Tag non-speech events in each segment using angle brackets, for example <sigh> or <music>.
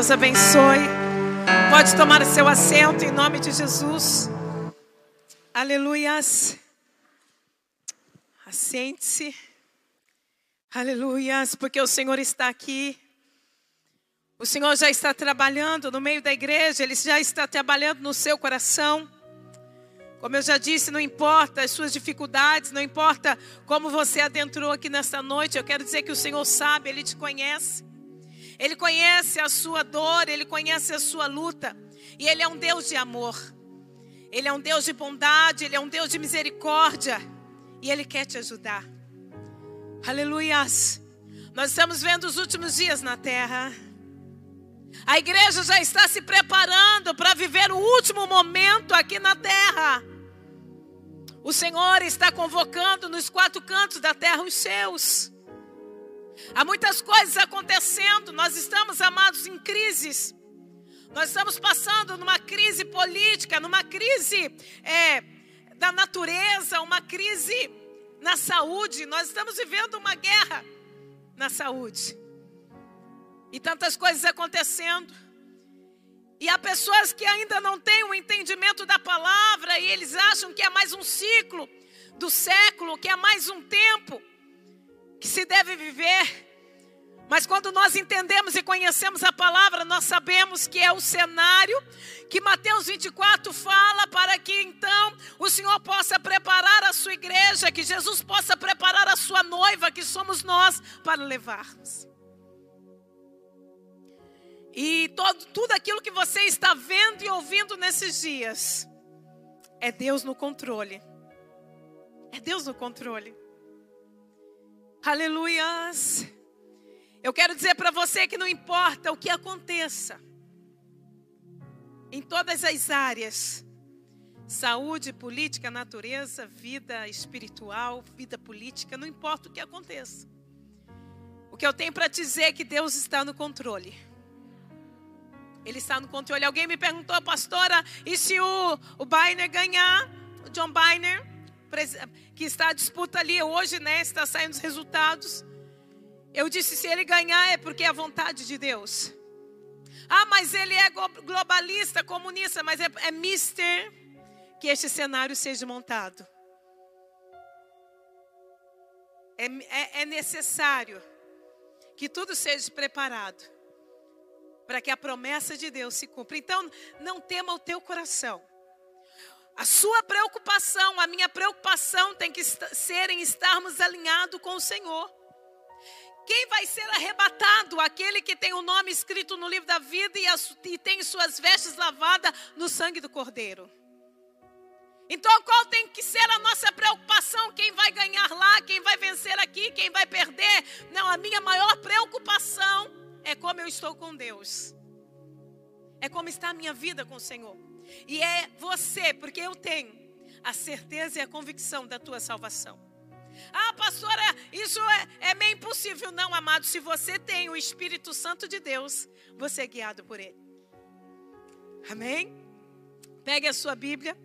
Deus abençoe. Pode tomar seu assento em nome de Jesus. Aleluias. Assente-se. Aleluias, porque o Senhor está aqui. O Senhor já está trabalhando no meio da igreja, Ele já está trabalhando no seu coração. Como eu já disse, não importa as suas dificuldades, não importa como você adentrou aqui nesta noite, eu quero dizer que o Senhor sabe, Ele te conhece. Ele conhece a sua dor, Ele conhece a sua luta. E Ele é um Deus de amor. Ele é um Deus de bondade, Ele é um Deus de misericórdia. E Ele quer te ajudar. Aleluias. Nós estamos vendo os últimos dias na terra. A igreja já está se preparando para viver o último momento aqui na terra. O Senhor está convocando nos quatro cantos da terra os seus. Há muitas coisas acontecendo, nós estamos, amados, em crises. Nós estamos passando numa crise política, numa crise é, da natureza, uma crise na saúde. Nós estamos vivendo uma guerra na saúde. E tantas coisas acontecendo. E há pessoas que ainda não têm o um entendimento da palavra e eles acham que é mais um ciclo do século, que é mais um tempo que se deve viver. Mas quando nós entendemos e conhecemos a palavra, nós sabemos que é o cenário que Mateus 24 fala para que então o Senhor possa preparar a sua igreja, que Jesus possa preparar a sua noiva, que somos nós, para levarmos. E todo, tudo aquilo que você está vendo e ouvindo nesses dias é Deus no controle. É Deus no controle. Aleluias. Eu quero dizer para você que não importa o que aconteça, em todas as áreas saúde, política, natureza, vida espiritual, vida política não importa o que aconteça. O que eu tenho para dizer é que Deus está no controle. Ele está no controle. Alguém me perguntou, pastora, e se o, o Biner ganhar, o John Biner, que está a disputa ali hoje, né? Está saindo os resultados. Eu disse: se ele ganhar é porque é a vontade de Deus. Ah, mas ele é globalista, comunista, mas é, é mister que este cenário seja montado. É, é, é necessário que tudo seja preparado para que a promessa de Deus se cumpra. Então, não tema o teu coração. A sua preocupação, a minha preocupação tem que ser em estarmos alinhados com o Senhor. Quem vai ser arrebatado? Aquele que tem o nome escrito no livro da vida e, as, e tem suas vestes lavadas no sangue do Cordeiro. Então, qual tem que ser a nossa preocupação? Quem vai ganhar lá? Quem vai vencer aqui? Quem vai perder? Não, a minha maior preocupação é como eu estou com Deus. É como está a minha vida com o Senhor. E é você, porque eu tenho a certeza e a convicção da tua salvação. Ah, pastora, isso é, é meio impossível. Não, amado, se você tem o Espírito Santo de Deus, você é guiado por Ele. Amém? Pegue a sua Bíblia.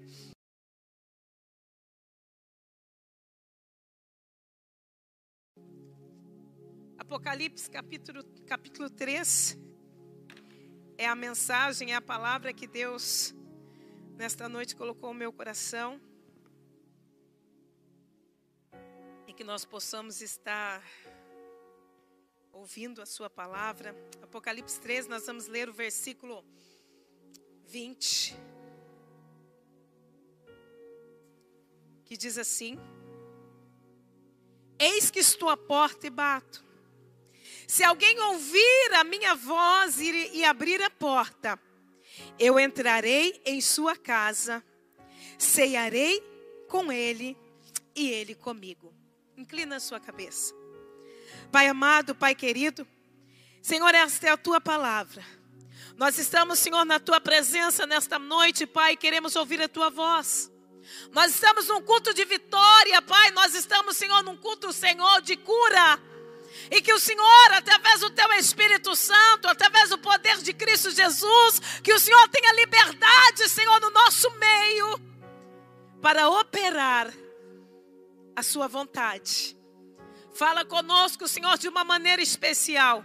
Apocalipse capítulo, capítulo 3 é a mensagem, é a palavra que Deus nesta noite colocou no meu coração. E que nós possamos estar ouvindo a sua palavra. Apocalipse 3, nós vamos ler o versículo 20. Que diz assim: Eis que estou à porta e bato. Se alguém ouvir a minha voz e abrir a porta, eu entrarei em sua casa, ceiarei com ele e ele comigo. Inclina a sua cabeça. Pai amado, Pai querido, Senhor, esta é a tua palavra. Nós estamos, Senhor, na tua presença nesta noite, Pai, queremos ouvir a tua voz. Nós estamos num culto de vitória, Pai. Nós estamos, Senhor, num culto, Senhor, de cura. E que o Senhor, através do teu Espírito Santo, através do poder de Cristo Jesus, que o Senhor tenha liberdade, Senhor, no nosso meio, para operar a sua vontade. Fala conosco, Senhor, de uma maneira especial.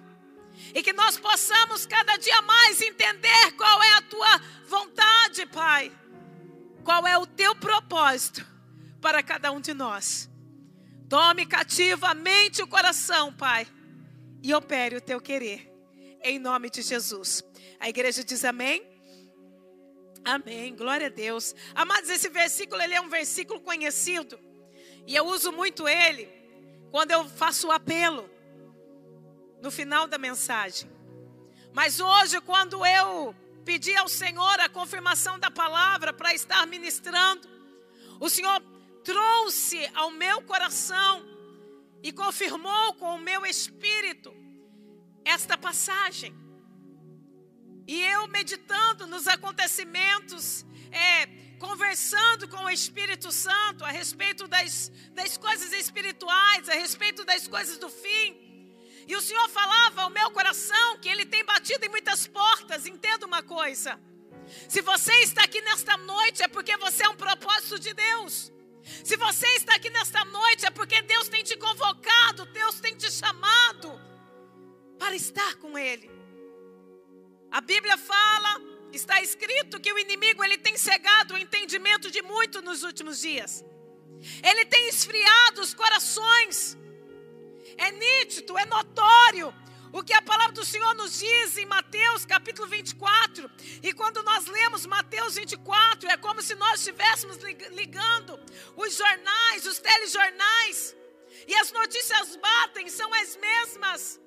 E que nós possamos cada dia mais entender qual é a tua vontade, Pai. Qual é o teu propósito para cada um de nós. Tome cativo a mente e o coração, Pai, e opere o teu querer. Em nome de Jesus. A igreja diz amém. Amém. Glória a Deus. Amados, esse versículo ele é um versículo conhecido. E eu uso muito ele quando eu faço o apelo no final da mensagem. Mas hoje, quando eu pedi ao Senhor a confirmação da palavra para estar ministrando, o Senhor trouxe ao meu coração e confirmou com o meu espírito esta passagem. E eu meditando nos acontecimentos, é, conversando com o Espírito Santo a respeito das, das coisas espirituais, a respeito das coisas do fim. E o Senhor falava ao meu coração que Ele tem batido em muitas portas. Entenda uma coisa: se você está aqui nesta noite, é porque você é um propósito de Deus. Se você está aqui nesta noite, é porque Deus tem te convocado, Deus tem te chamado para estar com Ele. A Bíblia fala, está escrito que o inimigo ele tem cegado o entendimento de muito nos últimos dias. Ele tem esfriado os corações é nítido, é notório o que a palavra do Senhor nos diz em Mateus capítulo 24. E quando nós lemos Mateus 24, é como se nós estivéssemos ligando os jornais, os telejornais, e as notícias batem, são as mesmas.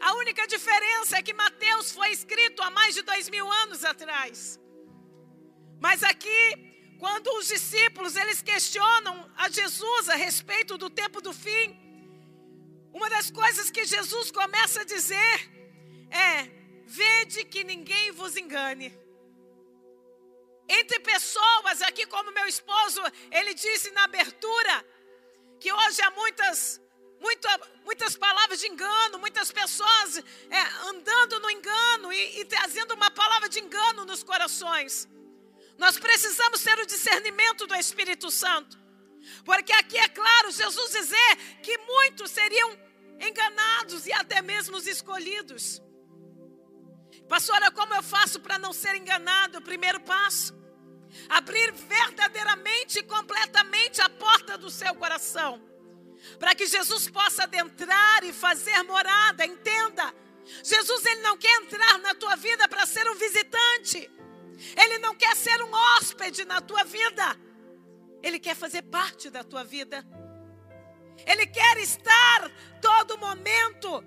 A única diferença é que Mateus foi escrito há mais de dois mil anos atrás. Mas aqui, quando os discípulos eles questionam a Jesus a respeito do tempo do fim, uma das coisas que Jesus começa a dizer é: vede que ninguém vos engane. Entre pessoas, aqui como meu esposo, ele disse na abertura, que hoje há muitas, muita, muitas palavras de engano, muitas pessoas é, andando no engano e, e trazendo uma palavra de engano nos corações. Nós precisamos ter o discernimento do Espírito Santo. Porque aqui é claro, Jesus dizer que muitos seriam enganados e até mesmo os escolhidos. Pastora, como eu faço para não ser enganado? O primeiro passo: abrir verdadeiramente e completamente a porta do seu coração, para que Jesus possa adentrar e fazer morada. Entenda, Jesus ele não quer entrar na tua vida para ser um visitante. Ele não quer ser um hóspede na tua vida. Ele quer fazer parte da tua vida. Ele quer estar todo momento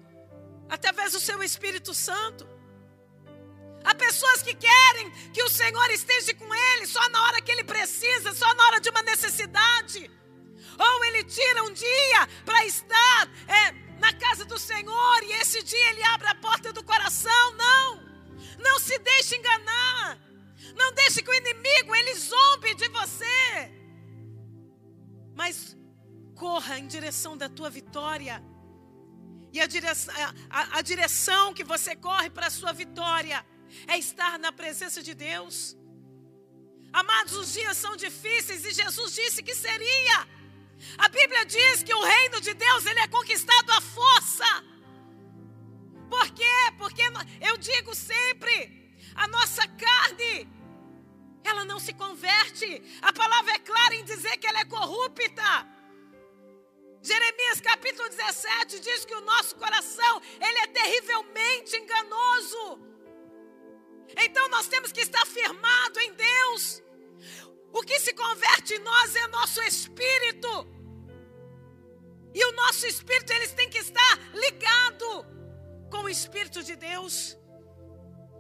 através do seu Espírito Santo. Há pessoas que querem que o Senhor esteja com ele só na hora que ele precisa, só na hora de uma necessidade. Ou ele tira um dia para estar é, na casa do Senhor e esse dia ele abre a porta do coração. Não, não se deixe enganar. Não deixe que o inimigo ele zombe de você. Mas corra em direção da tua vitória. E a direção, a, a direção que você corre para a sua vitória é estar na presença de Deus. Amados, os dias são difíceis e Jesus disse que seria. A Bíblia diz que o reino de Deus ele é conquistado à força. Por quê? Porque eu digo sempre, a nossa carne ela não se converte. A palavra é clara em dizer que ela é corrupta. Jeremias capítulo 17 diz que o nosso coração, ele é terrivelmente enganoso. Então nós temos que estar firmado em Deus. O que se converte em nós é nosso espírito. E o nosso espírito eles tem que estar ligado com o espírito de Deus.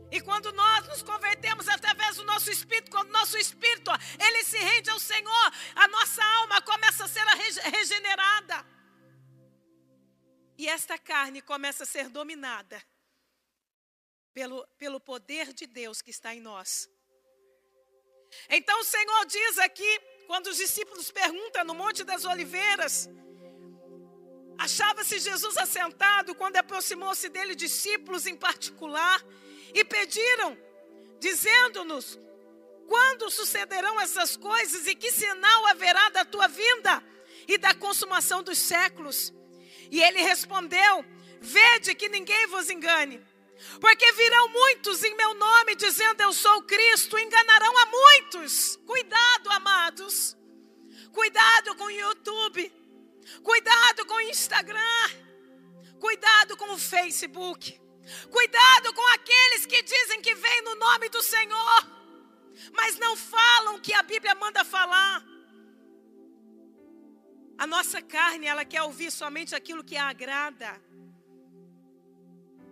E quando nós nos convertemos através do nosso espírito, quando nosso espírito ele se rende ao Senhor, a nossa alma começa a ser regenerada. E esta carne começa a ser dominada pelo, pelo poder de Deus que está em nós. Então o Senhor diz aqui, quando os discípulos perguntam no Monte das Oliveiras, achava-se Jesus assentado quando aproximou-se dele discípulos em particular e pediram, dizendo-nos: quando sucederão essas coisas e que sinal haverá da tua vinda e da consumação dos séculos? E ele respondeu: Vede que ninguém vos engane. Porque virão muitos em meu nome dizendo eu sou Cristo, enganarão a muitos. Cuidado, amados. Cuidado com o YouTube. Cuidado com o Instagram. Cuidado com o Facebook. Cuidado com aqueles que dizem que vêm no nome do Senhor, mas não falam o que a Bíblia manda falar. A nossa carne, ela quer ouvir somente aquilo que a agrada.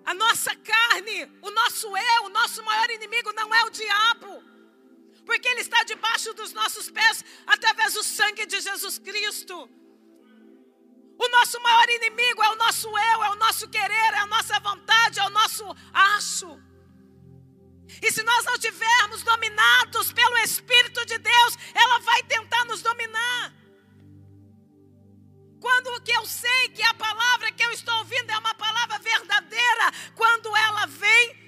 A nossa carne, o nosso eu, o nosso maior inimigo não é o diabo, porque ele está debaixo dos nossos pés através do sangue de Jesus Cristo. O nosso maior inimigo é o nosso eu, é o nosso querer, é a nossa vontade, é o nosso acho. E se nós não tivermos dominados pelo Espírito de Deus, ela vai tentar nos dominar. Quando que eu sei que a palavra que eu estou ouvindo é uma palavra verdadeira, quando ela vem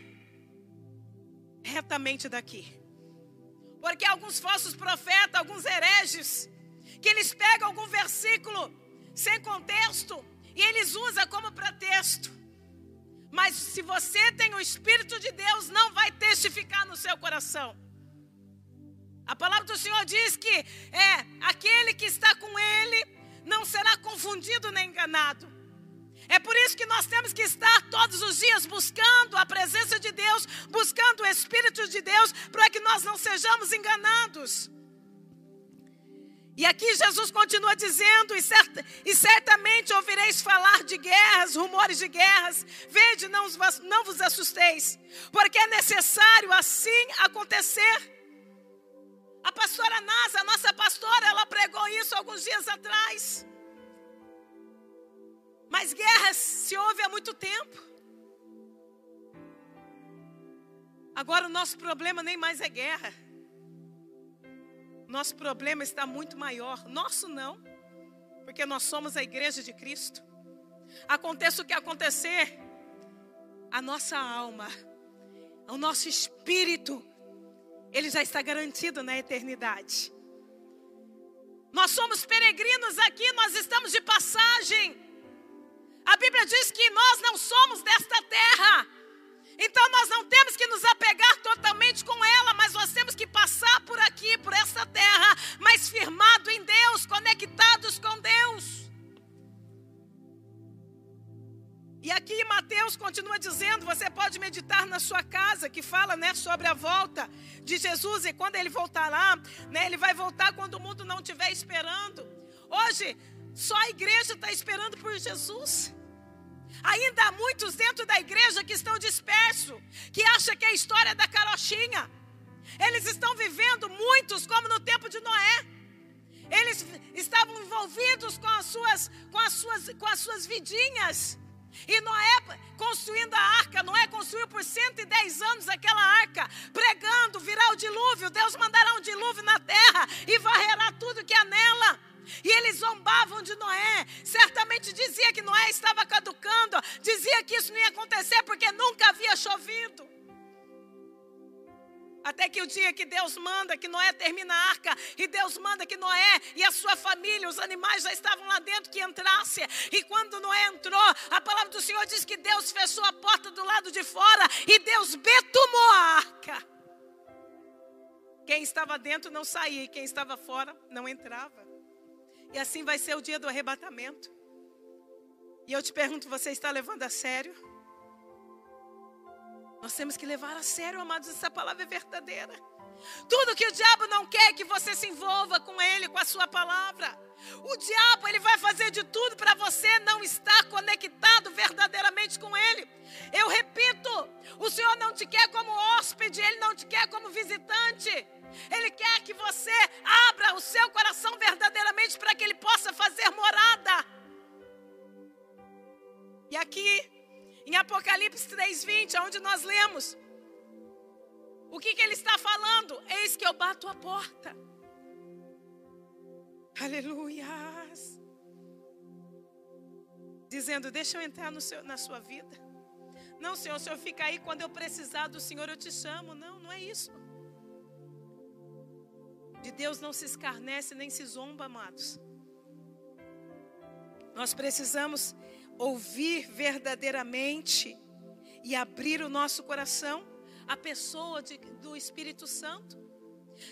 retamente daqui. Porque alguns falsos profetas, alguns hereges, que eles pegam algum versículo sem contexto, e eles usam como pretexto. Mas se você tem o Espírito de Deus, não vai testificar no seu coração. A palavra do Senhor diz que é aquele que está com Ele não será confundido nem enganado. É por isso que nós temos que estar todos os dias buscando a presença de Deus, buscando o Espírito de Deus, para que nós não sejamos enganados. E aqui Jesus continua dizendo: e, cert, e, certamente ouvireis falar de guerras, rumores de guerras. Vede, não, não vos assusteis, porque é necessário assim acontecer. A pastora Nasa, a nossa pastora, ela pregou isso alguns dias atrás. Mas guerras se ouve há muito tempo. Agora o nosso problema nem mais é guerra. Nosso problema está muito maior. Nosso não, porque nós somos a igreja de Cristo. Aconteça o que acontecer, a nossa alma, o nosso espírito, ele já está garantido na eternidade. Nós somos peregrinos aqui, nós estamos de passagem. A Bíblia diz que nós não somos desta terra. Então nós não temos que nos apegar totalmente com ela, mas nós temos que passar por aqui, por essa terra, mas firmado em Deus, conectados com Deus. E aqui Mateus continua dizendo, você pode meditar na sua casa, que fala né, sobre a volta de Jesus, e quando ele voltará, né, ele vai voltar quando o mundo não estiver esperando. Hoje, só a igreja está esperando por Jesus. Ainda há muitos dentro da igreja que estão dispersos, que acham que é a história da carochinha. Eles estão vivendo muitos como no tempo de Noé. Eles estavam envolvidos com as suas, com as suas, com as suas vidinhas. E Noé construindo a arca, Noé construiu por 110 anos aquela arca, pregando, virá o dilúvio, Deus mandará um dilúvio na terra e varrerá tudo que há nela. E eles zombavam de Noé. Certamente dizia que Noé estava caducando. Dizia que isso não ia acontecer porque nunca havia chovido. Até que o dia que Deus manda que Noé termina a arca, e Deus manda que Noé e a sua família, os animais já estavam lá dentro, que entrasse. E quando Noé entrou, a palavra do Senhor diz que Deus fechou a porta do lado de fora e Deus betumou a arca. Quem estava dentro não saía, e quem estava fora não entrava. E assim vai ser o dia do arrebatamento. E eu te pergunto: você está levando a sério? Nós temos que levar a sério, amados, essa palavra é verdadeira. Tudo que o diabo não quer é que você se envolva com ele, com a sua palavra. O diabo, ele vai fazer de tudo para você não estar conectado verdadeiramente com ele. Eu repito, o Senhor não te quer como hóspede, ele não te quer como visitante. Ele quer que você abra o seu coração verdadeiramente para que ele possa fazer morada. E aqui, em Apocalipse 3:20, onde nós lemos, o que, que ele está falando? Eis que eu bato a porta. Aleluias. Dizendo, deixa eu entrar seu, na sua vida. Não, Senhor, o Senhor fica aí quando eu precisar do Senhor, eu te chamo. Não, não é isso. De Deus não se escarnece nem se zomba, amados. Nós precisamos ouvir verdadeiramente e abrir o nosso coração à pessoa de, do Espírito Santo.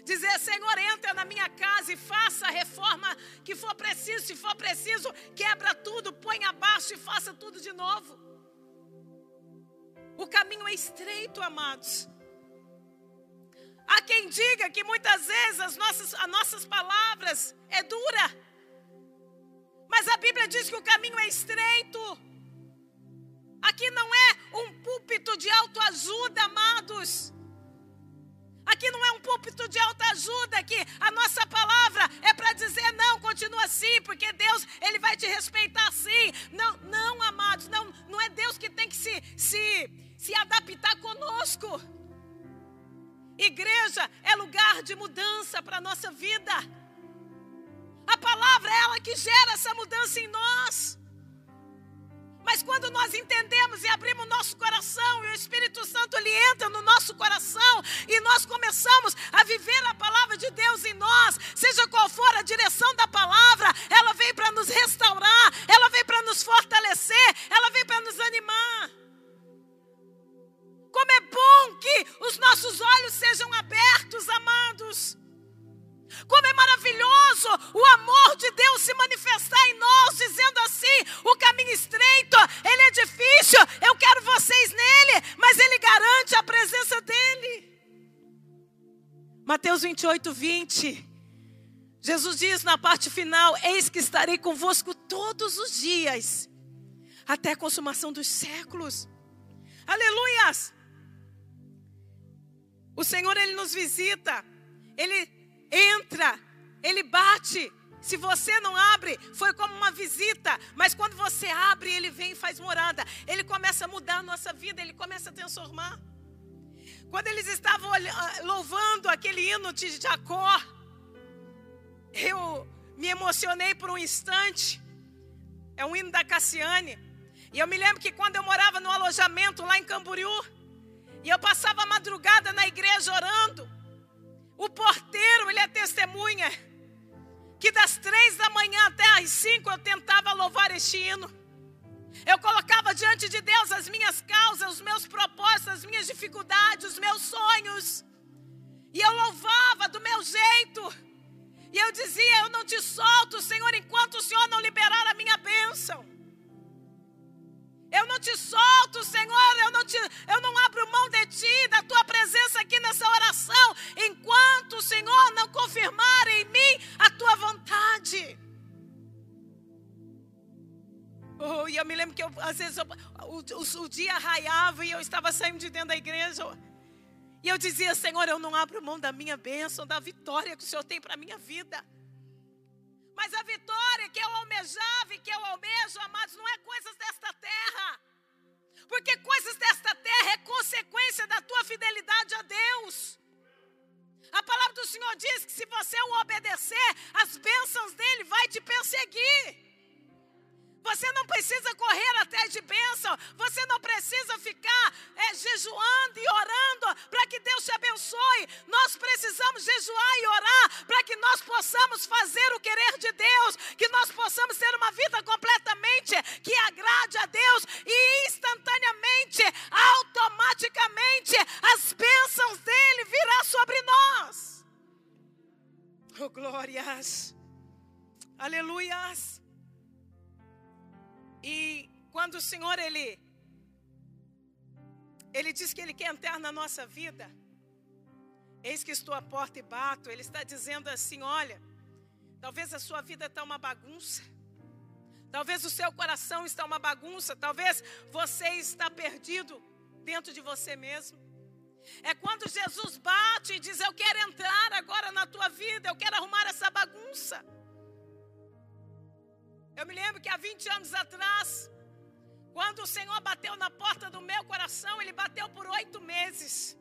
Dizer, Senhor, entra na minha casa e faça a reforma que for preciso. Se for preciso, quebra tudo, põe abaixo e faça tudo de novo. O caminho é estreito, amados. Há quem diga que muitas vezes as nossas, as nossas palavras é dura. Mas a Bíblia diz que o caminho é estreito. Aqui não é um púlpito de autoajuda, amados. Aqui não púlpito de autoajuda, aqui a nossa palavra é para dizer não, continua assim, porque Deus, Ele vai te respeitar assim. Não, não, amados, não, não é Deus que tem que se, se, se adaptar conosco. Igreja é lugar de mudança para a nossa vida. A palavra é ela que gera essa mudança em nós. Mas quando nós entendemos e abrimos nosso coração e o Espírito Santo ele entra no nosso coração e nós começamos a viver a palavra de Deus em nós, seja qual for a direção da palavra, ela vem para nos restaurar, ela vem para nos fortalecer, ela vem para nos animar. Como é bom que os nossos olhos sejam abertos, amados. Como é maravilhoso o amor de Deus se manifestar em nós, dizendo assim: o caminho estreito, ele é difícil, eu quero vocês nele, mas ele garante a presença dele. Mateus 28, 20. Jesus diz na parte final: Eis que estarei convosco todos os dias, até a consumação dos séculos. Aleluias! O Senhor, Ele nos visita, Ele entra, ele bate. Se você não abre, foi como uma visita, mas quando você abre, ele vem e faz morada. Ele começa a mudar a nossa vida, ele começa a transformar. Quando eles estavam ah, louvando aquele hino de Jacó, eu me emocionei por um instante. É um hino da Cassiane. E eu me lembro que quando eu morava no alojamento lá em Camboriú, e eu passava a madrugada na igreja orando, o porteiro, ele é testemunha. Que das três da manhã até as cinco eu tentava louvar este hino. Eu colocava diante de Deus as minhas causas, os meus propósitos, as minhas dificuldades, os meus sonhos. E eu louvava do meu jeito. E eu dizia: Eu não te solto, Senhor, enquanto o Senhor não liberar a minha bênção. Eu não te solto, Senhor, eu não, te, eu não abro mão de ti, da tua presença aqui nessa oração, enquanto o Senhor não confirmar em mim a tua vontade. Oh, e eu me lembro que eu, às vezes eu, o, o, o dia raiava e eu estava saindo de dentro da igreja. E eu dizia, Senhor, eu não abro mão da minha bênção, da vitória que o Senhor tem para a minha vida. Mas a vitória que eu almejava e que eu almejo, amados, não é coisas desta terra. Porque coisas desta terra é consequência da tua fidelidade a Deus. A palavra do Senhor diz que se você o obedecer, as bênçãos dele vai te perseguir. Você não precisa correr atrás de bênção. Você não precisa ficar é, jejuando e orando para que Deus te abençoe. Nós precisamos jejuar e orar para que nós possamos fazer o querer de Deus. Que nós possamos ter uma vida completamente que agrade a Deus. E instantaneamente, automaticamente, as bênçãos dele virão sobre nós. Oh, glórias. Aleluias. E quando o Senhor ele ele diz que ele quer entrar na nossa vida, eis que estou à porta e bato, ele está dizendo assim, olha, talvez a sua vida está uma bagunça. Talvez o seu coração está uma bagunça, talvez você está perdido dentro de você mesmo. É quando Jesus bate e diz: Eu quero entrar agora na tua vida, eu quero arrumar essa bagunça. Eu me lembro que há 20 anos atrás, quando o Senhor bateu na porta do meu coração, Ele bateu por oito meses.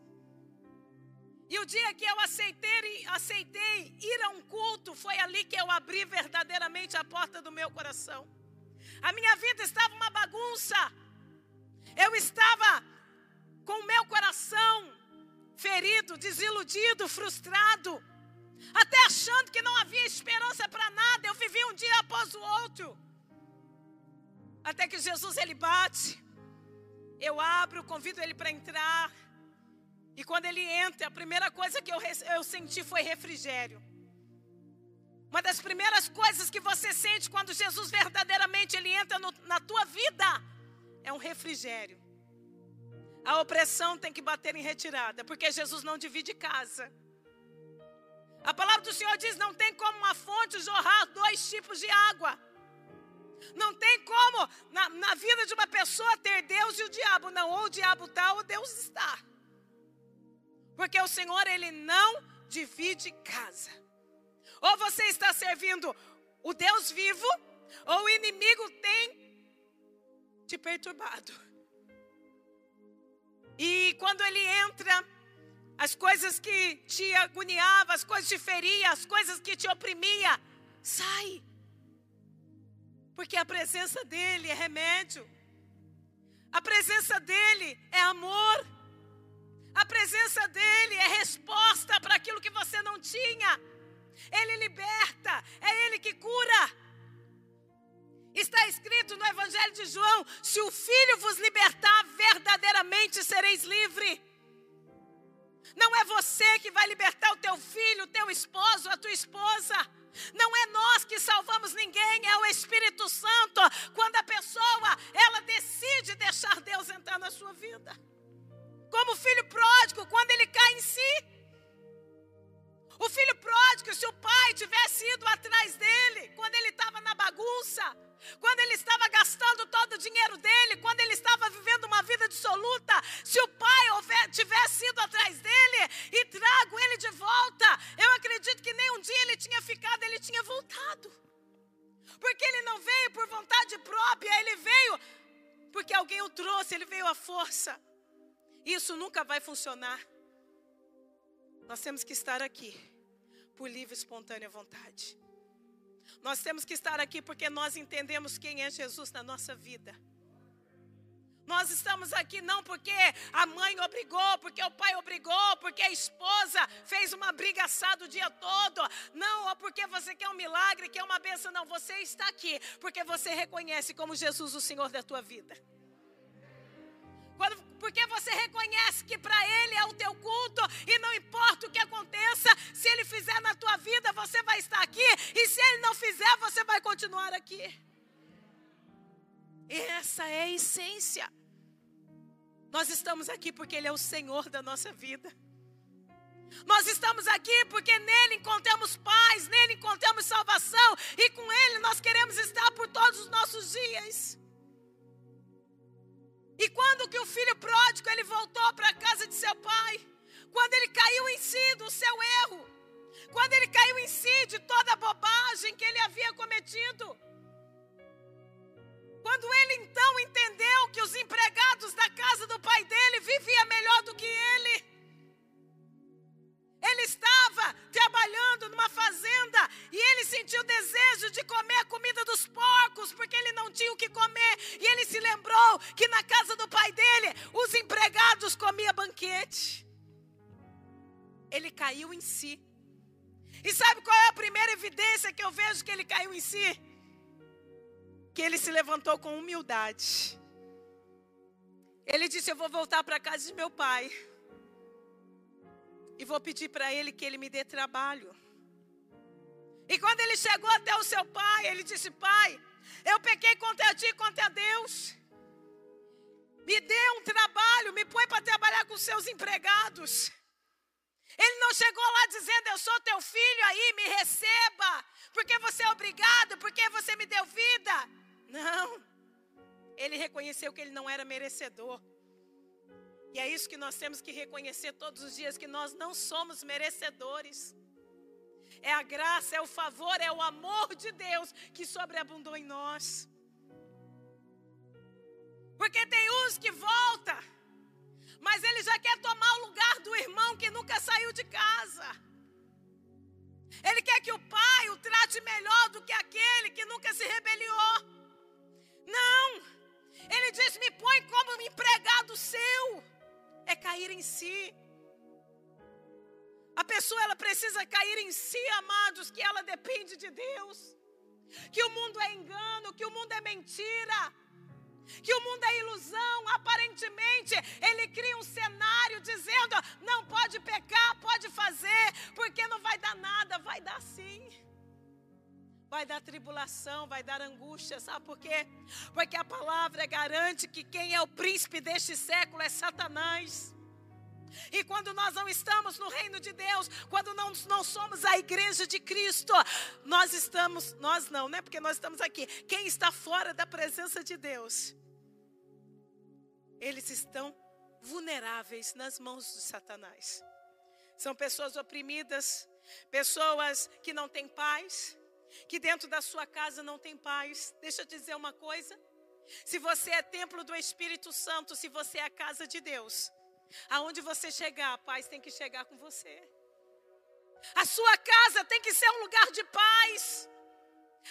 E o dia que eu aceitei, aceitei ir a um culto, foi ali que eu abri verdadeiramente a porta do meu coração. A minha vida estava uma bagunça. Eu estava com o meu coração ferido, desiludido, frustrado até achando que não havia esperança para nada. Eu vivi um dia após o outro. Até que Jesus ele bate. Eu abro, convido ele para entrar. E quando ele entra, a primeira coisa que eu, eu senti foi refrigério. Uma das primeiras coisas que você sente quando Jesus verdadeiramente ele entra no, na tua vida é um refrigério. A opressão tem que bater em retirada, porque Jesus não divide casa. A palavra do Senhor diz: não tem como uma fonte jorrar dois tipos de água. Não tem como na, na vida de uma pessoa ter Deus e o diabo. Não, ou o diabo está ou Deus está. Porque o Senhor, Ele não divide casa. Ou você está servindo o Deus vivo, ou o inimigo tem te perturbado. E quando ele entra, as coisas que te agoniavam, as coisas que te feriam, as coisas que te oprimia, sai. Porque a presença dele é remédio. A presença dele é amor. A presença dele é resposta para aquilo que você não tinha. Ele liberta, é ele que cura. Está escrito no Evangelho de João: se o Filho vos libertar, verdadeiramente sereis livre. Não é você que vai libertar o teu filho, o teu esposo, a tua esposa. Não é nós que salvamos ninguém, é o Espírito Santo. Quando a pessoa, ela decide deixar Deus entrar na sua vida como o filho pródigo, quando ele cai em si. O filho pródigo, se o pai tivesse ido atrás dele, quando ele estava na bagunça, quando ele estava gastando todo o dinheiro dele, quando ele estava vivendo uma vida dissoluta, se o pai tivesse ido atrás dele e trago ele de volta, eu acredito que nem um dia ele tinha ficado, ele tinha voltado. Porque ele não veio por vontade própria, ele veio porque alguém o trouxe, ele veio à força. Isso nunca vai funcionar. Nós temos que estar aqui por livre e espontânea vontade. Nós temos que estar aqui porque nós entendemos quem é Jesus na nossa vida. Nós estamos aqui não porque a mãe obrigou, porque o pai obrigou, porque a esposa fez uma briga assada o dia todo. Não, ou porque você quer um milagre, quer uma benção. Não, você está aqui porque você reconhece como Jesus o Senhor da tua vida. Porque você reconhece que para Ele é o teu culto e não importa o que aconteça, se Ele fizer na tua vida, você vai estar aqui e se Ele não fizer, você vai continuar aqui. Essa é a essência. Nós estamos aqui porque Ele é o Senhor da nossa vida. Nós estamos aqui porque nele encontramos paz, nele encontramos salvação e com Ele nós queremos estar por todos os nossos dias. E quando que o filho pródigo ele voltou para a casa de seu pai? Quando ele caiu em si do seu erro. Quando ele caiu em si de toda a bobagem que ele havia cometido. Quando ele então entendeu que os empregados da casa do pai dele viviam melhor do que ele. Ele estava trabalhando numa fazenda e ele sentiu desejo de comer a comida dos porcos, porque ele não tinha o que comer. E ele se lembrou que na casa do pai dele os empregados comiam banquete. Ele caiu em si. E sabe qual é a primeira evidência que eu vejo que ele caiu em si? Que ele se levantou com humildade. Ele disse: Eu vou voltar para a casa de meu pai e vou pedir para ele que ele me dê trabalho. E quando ele chegou até o seu pai, ele disse: Pai, eu pequei contra ti, contra Deus. Me dê um trabalho, me põe para trabalhar com seus empregados. Ele não chegou lá dizendo: Eu sou teu filho aí, me receba, porque você é obrigado, porque você me deu vida. Não. Ele reconheceu que ele não era merecedor. E é isso que nós temos que reconhecer todos os dias: que nós não somos merecedores. É a graça, é o favor, é o amor de Deus que sobreabundou em nós. Porque tem uns que volta, mas ele já quer tomar o lugar do irmão que nunca saiu de casa. Ele quer que o pai o trate melhor do que aquele que nunca se rebeliou. Não, ele diz: me põe como empregado seu é cair em si. A pessoa ela precisa cair em si, amados, que ela depende de Deus. Que o mundo é engano, que o mundo é mentira. que o mundo é ilusão, aparentemente ele cria um cenário dizendo: não pode pecar, pode fazer, porque não vai dar nada, vai dar sim. Vai dar tribulação, vai dar angústia, sabe por quê? Porque a palavra garante que quem é o príncipe deste século é Satanás. E quando nós não estamos no reino de Deus, quando não, não somos a igreja de Cristo, nós estamos, nós não, né? Porque nós estamos aqui. Quem está fora da presença de Deus, eles estão vulneráveis nas mãos de Satanás. São pessoas oprimidas, pessoas que não têm paz, que dentro da sua casa não tem paz. Deixa eu dizer uma coisa. Se você é templo do Espírito Santo, se você é a casa de Deus, Aonde você chegar, a paz tem que chegar com você. A sua casa tem que ser um lugar de paz.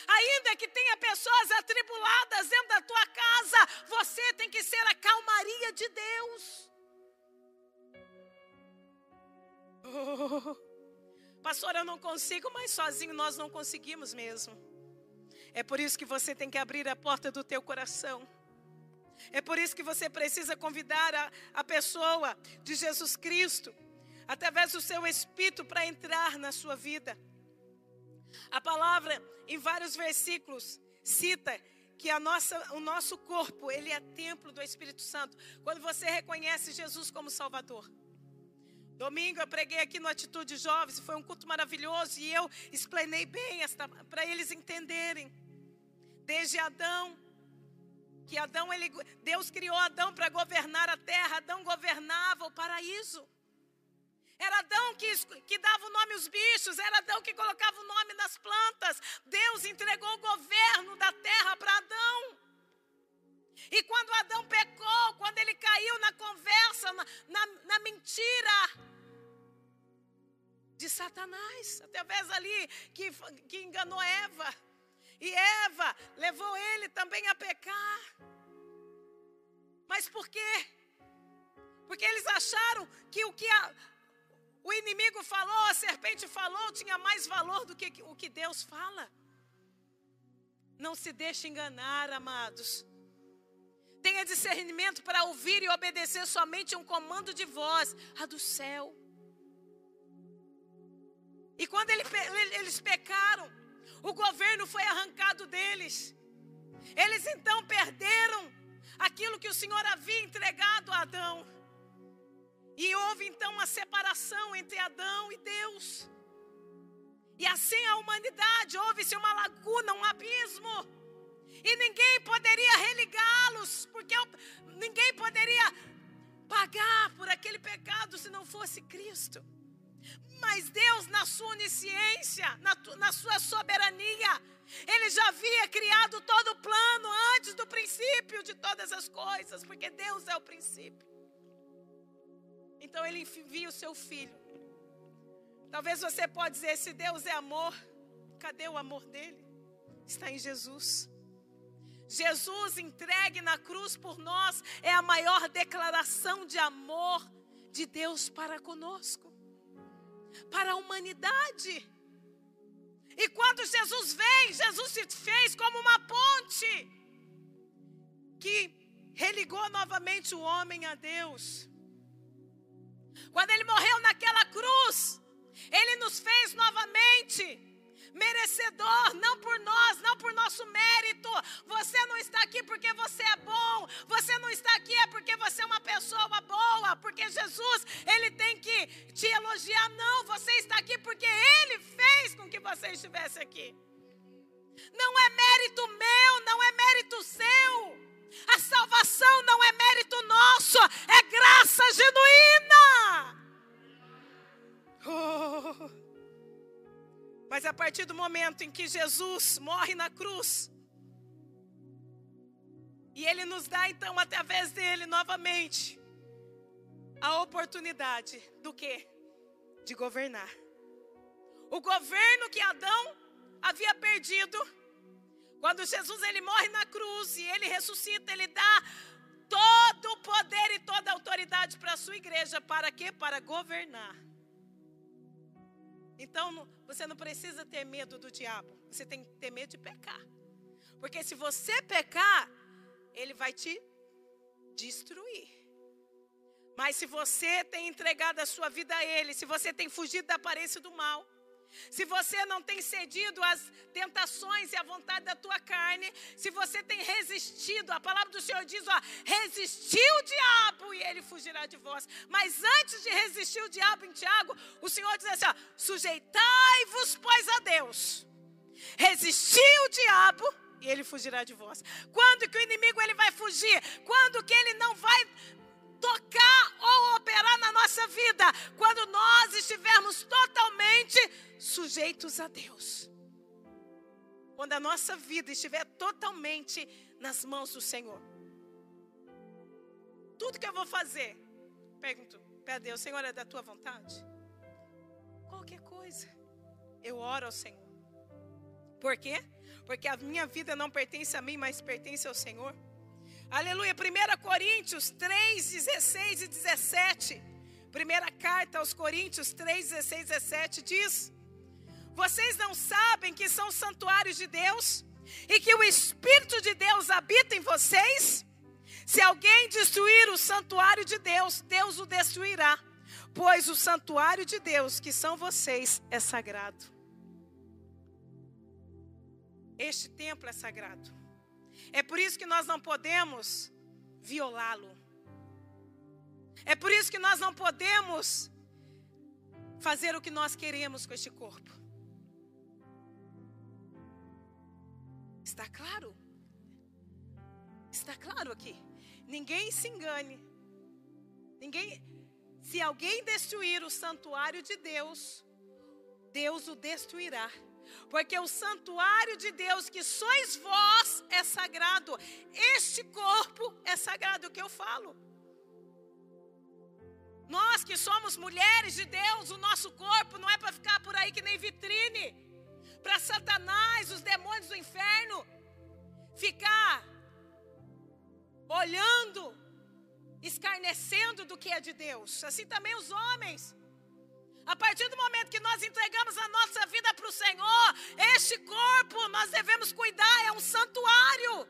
Ainda que tenha pessoas atribuladas dentro da tua casa, você tem que ser a calmaria de Deus. <laughs> Oh, pastor, eu não consigo, mas sozinho nós não conseguimos mesmo. É por isso que você tem que abrir a porta do teu coração. É por isso que você precisa convidar a, a pessoa de Jesus Cristo, através do seu Espírito, para entrar na sua vida. A palavra, em vários versículos, cita que a nossa, o nosso corpo, ele é templo do Espírito Santo. Quando você reconhece Jesus como Salvador. Domingo eu preguei aqui no Atitude Jovens, foi um culto maravilhoso e eu explanei bem para eles entenderem. Desde Adão que Adão, ele, Deus criou Adão para governar a terra, Adão governava o paraíso. Era Adão que, que dava o nome aos bichos, era Adão que colocava o nome nas plantas. Deus entregou o governo da terra para Adão. E quando Adão pecou, quando ele caiu na conversa, na, na, na mentira de Satanás, através ali que, que enganou Eva. E Eva levou ele também a pecar. Mas por quê? Porque eles acharam que o que a, o inimigo falou, a serpente falou, tinha mais valor do que o que Deus fala. Não se deixe enganar, amados. Tenha discernimento para ouvir e obedecer somente um comando de voz, a do céu. E quando ele, eles pecaram, o governo foi arrancado deles. Eles então perderam aquilo que o Senhor havia entregado a Adão. E houve então uma separação entre Adão e Deus. E assim a humanidade, houve-se uma laguna, um abismo. E ninguém poderia religá-los, porque ninguém poderia pagar por aquele pecado se não fosse Cristo. Mas Deus, na sua onisciência, na, na sua soberania, Ele já havia criado todo o plano antes do princípio de todas as coisas, porque Deus é o princípio. Então Ele envia o seu filho. Talvez você pode dizer: se Deus é amor, cadê o amor dele? Está em Jesus. Jesus entregue na cruz por nós é a maior declaração de amor de Deus para conosco para a humanidade. E quando Jesus vem, Jesus se fez como uma ponte que religou novamente o homem a Deus. Quando ele morreu naquela cruz, ele nos fez novamente merecedor, não por nós, não por nosso mérito. Você não está aqui porque você é bom, você não está aqui é porque você é uma pessoa boa, porque Jesus, ele tem que te elogiar. Não, você está aqui porque ele fez com que você estivesse aqui. Não é mérito meu, não é mérito seu. A salvação não é mérito nosso, é graça genuína. Oh. Mas a partir do momento em que Jesus morre na cruz, e Ele nos dá então, através dele, novamente, a oportunidade do que? De governar. O governo que Adão havia perdido, quando Jesus ele morre na cruz e ele ressuscita, ele dá todo o poder e toda a autoridade para a sua igreja, para quê? Para governar. Então, você não precisa ter medo do diabo. Você tem que ter medo de pecar. Porque se você pecar, ele vai te destruir. Mas se você tem entregado a sua vida a Ele, se você tem fugido da aparência do mal, se você não tem cedido às tentações e à vontade da tua carne, se você tem resistido, a palavra do Senhor diz, ó, resistiu o diabo e ele fugirá de vós. Mas antes de resistir o diabo em Tiago, o Senhor diz assim, sujeitai-vos, pois, a Deus. Resistiu o diabo e ele fugirá de vós. Quando que o inimigo ele vai fugir? Quando que ele não vai tocar ou operar na nossa vida? Quando nós estivermos totalmente sujeitos a Deus. Quando a nossa vida estiver totalmente nas mãos do Senhor. Tudo que eu vou fazer, pergunto para Deus, Senhor, é da tua vontade? Qualquer coisa, eu oro ao Senhor. Por quê? Porque a minha vida não pertence a mim, mas pertence ao Senhor. Aleluia. 1 Coríntios 3, 16 e 17. Primeira carta aos Coríntios 3, 16 e 17 diz: Vocês não sabem que são santuários de Deus e que o Espírito de Deus habita em vocês? Se alguém destruir o santuário de Deus, Deus o destruirá, pois o santuário de Deus, que são vocês, é sagrado. Este templo é sagrado. É por isso que nós não podemos violá-lo. É por isso que nós não podemos fazer o que nós queremos com este corpo. Está claro? Está claro aqui. Ninguém se engane. Ninguém. Se alguém destruir o santuário de Deus, Deus o destruirá. Porque o santuário de Deus que sois vós é sagrado. Este corpo é sagrado, é o que eu falo. Nós que somos mulheres de Deus, o nosso corpo não é para ficar por aí que nem vitrine. Para Satanás, os demônios do inferno, ficar olhando, escarnecendo do que é de Deus. Assim também os homens. A partir do momento que nós entregamos a nossa vida para o Senhor, este corpo nós devemos cuidar, é um santuário.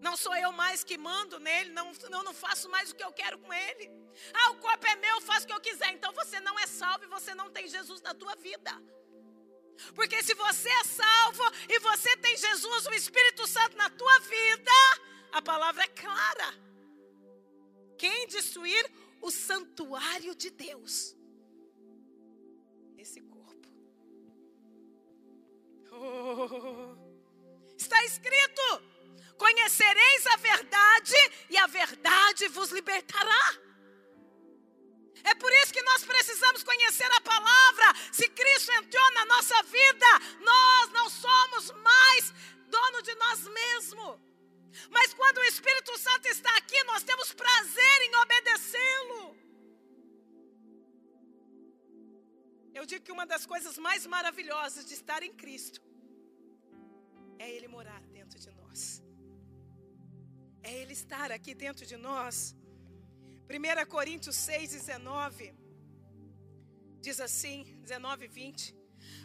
Não sou eu mais que mando nele, não, eu não faço mais o que eu quero com ele. Ah, o corpo é meu, eu faço o que eu quiser. Então você não é salvo e você não tem Jesus na tua vida. Porque se você é salvo e você tem Jesus, o Espírito Santo na tua vida, a palavra é clara. Quem destruir o santuário de Deus. Esse corpo. Oh, está escrito: Conhecereis a verdade e a verdade vos libertará. É por isso que nós precisamos conhecer a palavra. Se Cristo entrou na nossa vida, nós não somos mais dono de nós mesmos. Mas quando o Espírito Santo está aqui, nós temos prazer em obedecê-lo. Eu digo que uma das coisas mais maravilhosas de estar em Cristo é Ele morar dentro de nós. É Ele estar aqui dentro de nós. 1 Coríntios 6, 19 diz assim, 19 e 20.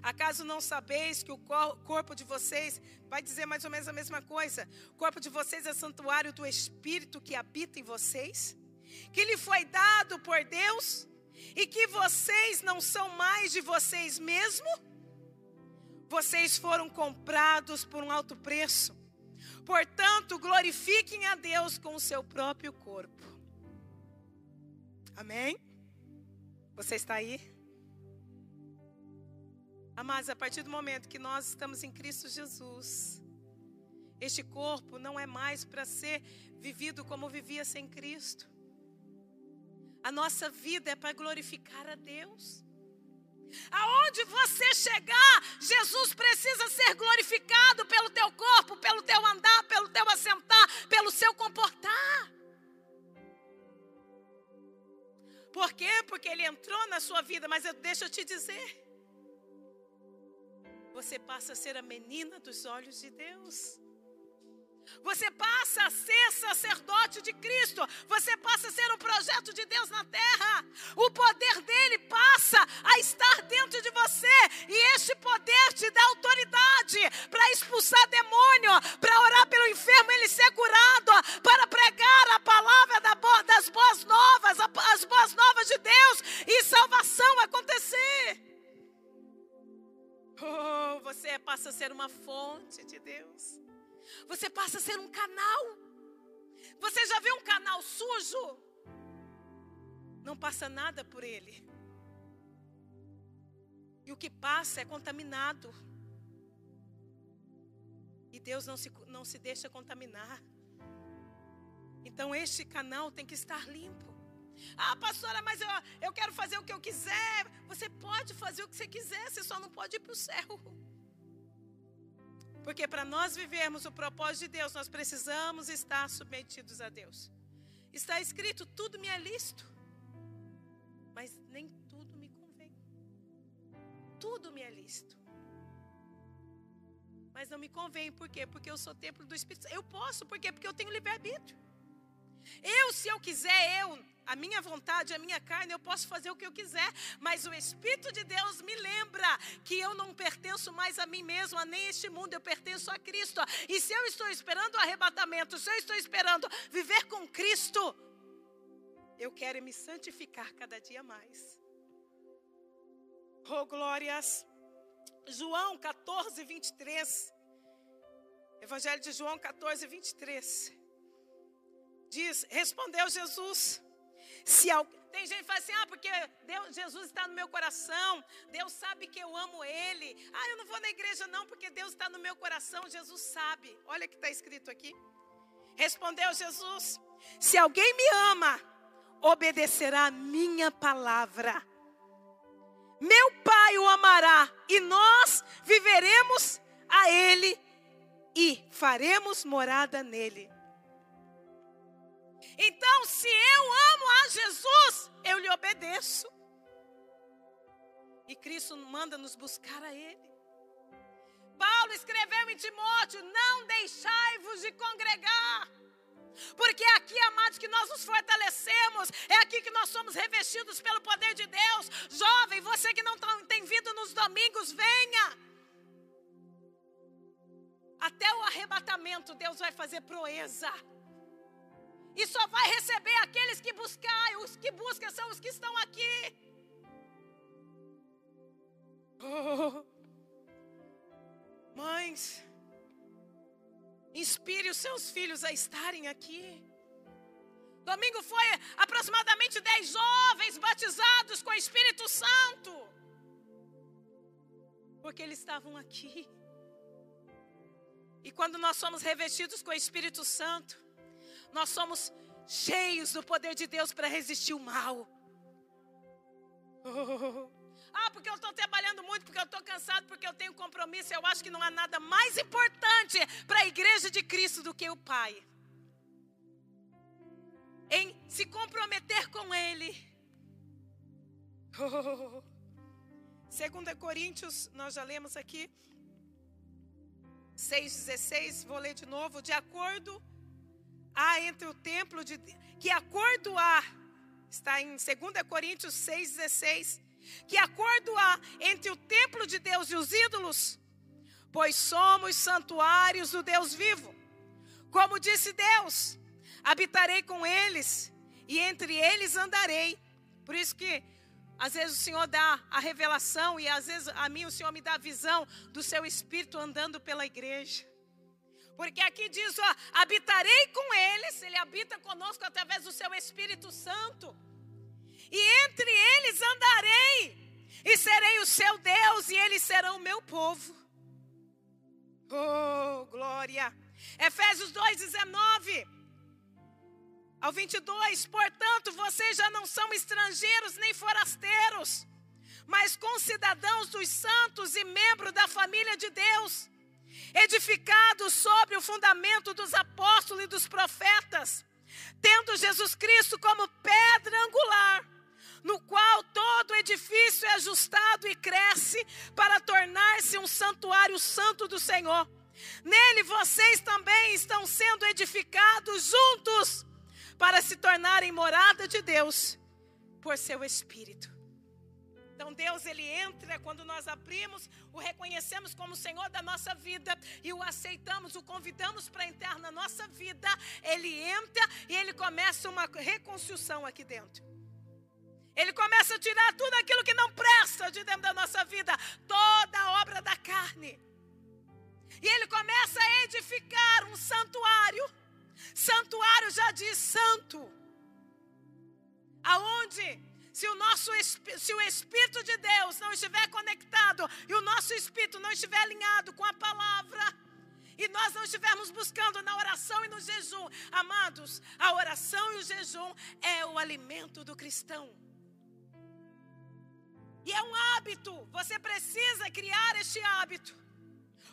Acaso não sabeis que o corpo de vocês, vai dizer mais ou menos a mesma coisa, o corpo de vocês é santuário do Espírito que habita em vocês? Que lhe foi dado por Deus? E que vocês não são mais de vocês mesmos? Vocês foram comprados por um alto preço. Portanto, glorifiquem a Deus com o seu próprio corpo. Amém? Você está aí? Amados, a partir do momento que nós estamos em Cristo Jesus, este corpo não é mais para ser vivido como vivia sem Cristo. A nossa vida é para glorificar a Deus. Aonde você chegar, Jesus precisa ser glorificado pelo teu corpo, pelo teu andar, pelo teu assentar, pelo seu comportar. Por quê? Porque ele entrou na sua vida, mas eu, deixa eu te dizer você passa a ser a menina dos olhos de Deus. Você passa a ser sacerdote de Cristo. Você passa a ser um projeto de Deus na terra. O poder dele passa a estar dentro de você. E este poder te dá autoridade para expulsar demônio, para orar pelo enfermo ele ser curado, para pregar a palavra das boas novas, as boas novas de Deus e salvação acontecer. Oh, você passa a ser uma fonte de Deus. Você passa a ser um canal. Você já viu um canal sujo? Não passa nada por ele. E o que passa é contaminado. E Deus não se, não se deixa contaminar. Então este canal tem que estar limpo. Ah, pastora, mas eu, eu quero fazer o que eu quiser. Você pode fazer o que você quiser, você só não pode ir para o céu. Porque para nós vivermos o propósito de Deus, nós precisamos estar submetidos a Deus. Está escrito: tudo me é lícito, mas nem tudo me convém. Tudo me é lícito. Mas não me convém, por quê? Porque eu sou templo do Espírito Santo. Eu posso, por quê? Porque eu tenho livre-arbítrio. Eu, se eu quiser, eu, a minha vontade, a minha carne, eu posso fazer o que eu quiser, mas o Espírito de Deus me lembra que eu não pertenço mais a mim mesmo, a nem este mundo, eu pertenço a Cristo. E se eu estou esperando o arrebatamento, se eu estou esperando viver com Cristo, eu quero me santificar cada dia mais. Oh, glórias. João 14, 23. Evangelho de João 14, 23. Diz, respondeu Jesus. Se tem gente que fala assim: ah, porque Deus, Jesus está no meu coração, Deus sabe que eu amo Ele. Ah, eu não vou na igreja não, porque Deus está no meu coração, Jesus sabe. Olha o que está escrito aqui. Respondeu Jesus: se alguém me ama, obedecerá a minha palavra. Meu Pai o amará, e nós viveremos a Ele e faremos morada nele. Então, se eu amo a Jesus, eu lhe obedeço. E Cristo manda nos buscar a Ele. Paulo escreveu em Timóteo: Não deixai-vos de congregar. Porque é aqui, amados, que nós nos fortalecemos, é aqui que nós somos revestidos pelo poder de Deus. Jovem, você que não tá, tem vindo nos domingos, venha. Até o arrebatamento, Deus vai fazer proeza. E só vai receber aqueles que buscar. Os que buscam são os que estão aqui. Oh. Mães, inspire os seus filhos a estarem aqui. Domingo foi aproximadamente dez jovens batizados com o Espírito Santo. Porque eles estavam aqui. E quando nós somos revestidos com o Espírito Santo, nós somos cheios do poder de Deus para resistir o mal. <laughs> Ah, porque eu estou trabalhando muito, porque eu estou cansado, porque eu tenho compromisso. Eu acho que não há nada mais importante para a igreja de Cristo do que o Pai. Em se comprometer com Ele. <laughs> Oh. 2 Coríntios, nós já lemos aqui. 6,16, vou ler de novo. De acordo há entre o templo de que acordo há está em 2 Coríntios 6:16, que acordo há entre o templo de Deus e os ídolos, pois somos santuários do Deus vivo. Como disse Deus, habitarei com eles e entre eles andarei. Por isso que às vezes o Senhor dá a revelação e às vezes a mim o Senhor me dá a visão do seu espírito andando pela igreja. Porque aqui diz, ó, habitarei com eles, ele habita conosco através do seu Espírito Santo. E entre eles andarei, e serei o seu Deus, e eles serão o meu povo. Oh, glória. Efésios 2:19 ao 22, portanto, vocês já não são estrangeiros nem forasteiros, mas concidadãos dos santos e membros da família de Deus edificado sobre o fundamento dos apóstolos e dos profetas, tendo Jesus Cristo como pedra angular, no qual todo edifício é ajustado e cresce para tornar-se um santuário santo do Senhor. Nele vocês também estão sendo edificados juntos para se tornarem morada de Deus por seu Espírito. Então Deus ele entra quando nós abrimos, o reconhecemos como Senhor da nossa vida e o aceitamos, o convidamos para entrar na nossa vida. Ele entra e ele começa uma reconstrução aqui dentro. Ele começa a tirar tudo aquilo que não presta de dentro da nossa vida, toda a obra da carne. E ele começa a edificar um santuário. Santuário já diz santo. Aonde se o nosso se o espírito de Deus não estiver conectado e o nosso espírito não estiver alinhado com a palavra, e nós não estivermos buscando na oração e no jejum, amados, a oração e o jejum é o alimento do cristão. E é um hábito, você precisa criar este hábito.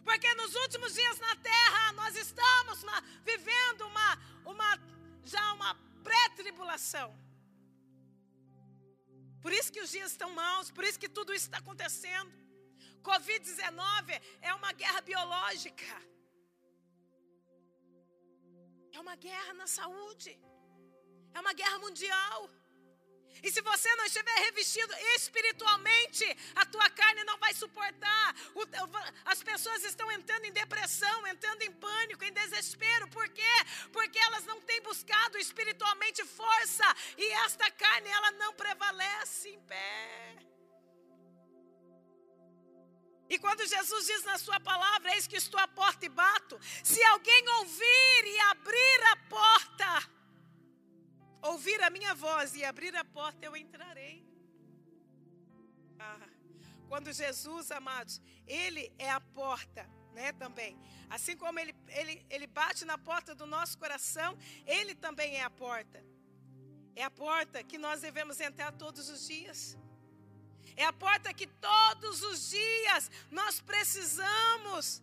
Porque nos últimos dias na terra nós estamos na, vivendo uma, uma já uma pré-tribulação. Por isso que os dias estão maus, por isso que tudo isso está acontecendo. Covid-19 é uma guerra biológica. É uma guerra na saúde. É uma guerra mundial. E se você não estiver revestido espiritualmente, a tua carne não vai suportar. As pessoas estão entrando em depressão, entrando em pânico, em desespero. Por quê? Porque elas não têm buscado espiritualmente força. E esta carne, ela não prevalece em pé. E quando Jesus diz na sua palavra, eis que estou à porta e bato, se alguém ouvir e abrir a porta, ouvir a minha voz e abrir a porta, eu entrarei. Ah, quando Jesus, amados, Ele é a porta, né, também. Assim como ele, ele, ele bate na porta do nosso coração, Ele também é a porta. É a porta que nós devemos entrar todos os dias. É a porta que todos os dias nós precisamos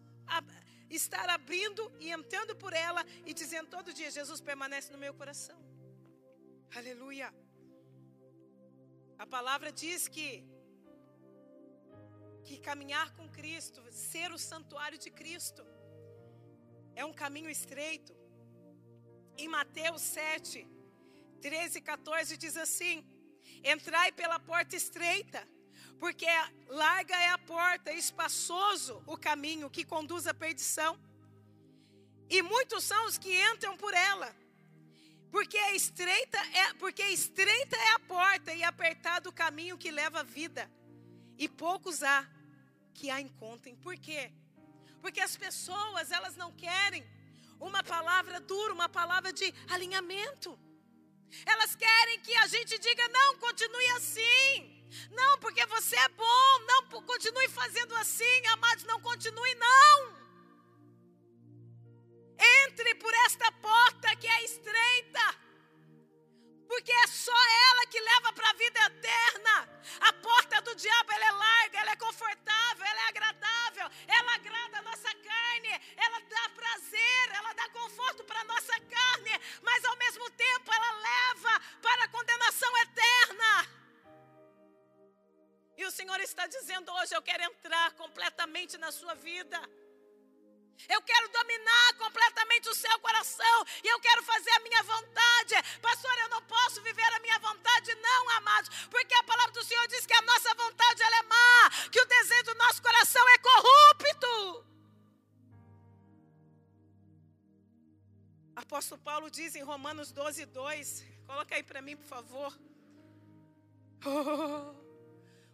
estar abrindo e entrando por ela e dizendo todo dia: Jesus permanece no meu coração. Aleluia. A palavra diz que que caminhar com Cristo, ser o santuário de Cristo, é um caminho estreito. Em Mateus 7, 13 e 14 diz assim: Entrai pela porta estreita, porque larga é a porta, espaçoso o caminho que conduz à perdição, e muitos são os que entram por ela. Porque estreita é, porque estreita é a porta e apertado o caminho que leva à vida. E poucos há que a encontrem. Por quê? Porque as pessoas, elas não querem uma palavra dura, uma palavra de alinhamento. Elas querem que a gente diga: não, continue assim. Não, porque você é bom. Não, continue fazendo assim. Amados, não continue, não. Entre por esta porta que é estreita, porque é só ela que leva para a vida eterna. A porta do diabo ela é larga, ela é confortável, ela é agradável, ela agrada a nossa carne, ela dá prazer, ela dá conforto para a nossa carne, mas ao mesmo tempo ela leva para a condenação eterna. E o Senhor está dizendo hoje: Eu quero entrar completamente na sua vida. Eu quero dominar completamente o seu coração e eu quero fazer a minha vontade. Pastor, eu não posso viver a minha vontade, não, amados, porque a palavra do Senhor diz que a nossa vontade é má, que o desejo do nosso coração é corrupto. Apóstolo Paulo diz em Romanos 12, 2, coloca aí para mim, por favor. Oh. <laughs>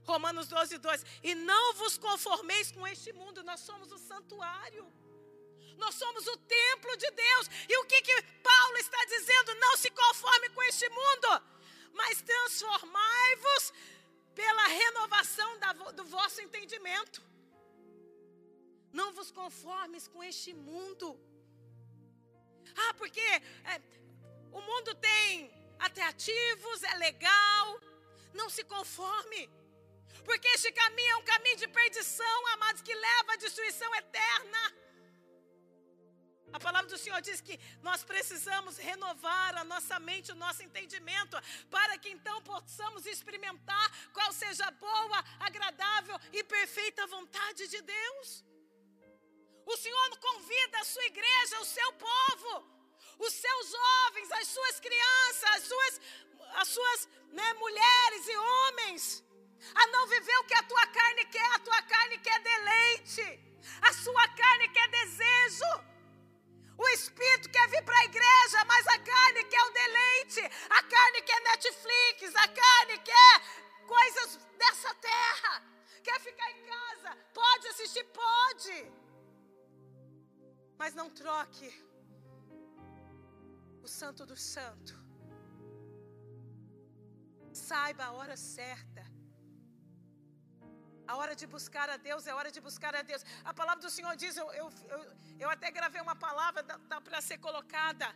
Romanos 12, 2. E não vos conformeis com este mundo, nós somos o santuário. Nós somos o templo de Deus. E o que, que Paulo está dizendo? Não se conforme com este mundo, mas transformai-vos pela renovação da, do vosso entendimento. Não vos conformes com este mundo. Ah, porque é, o mundo tem atrativos, é legal. Não se conforme. Porque este caminho é um caminho de perdição, amados, que leva à destruição eterna. A palavra do Senhor diz que nós precisamos renovar a nossa mente, o nosso entendimento, para que então possamos experimentar qual seja a boa, agradável e perfeita vontade de Deus. O Senhor convida a sua igreja, o seu povo, os seus jovens, as suas crianças, as suas, as suas né, mulheres e homens, a não viver o que a tua carne quer. A tua carne quer deleite, a sua carne quer desejo. O espírito quer vir para a igreja, mas a carne quer o deleite. A carne quer Netflix, a carne quer coisas dessa terra. Quer ficar em casa? Pode assistir, pode. Mas não troque o santo do santo. Saiba a hora certa. A hora de buscar a Deus é hora de buscar a Deus. A palavra do Senhor diz, eu, eu, eu, eu até gravei uma palavra, para ser colocada.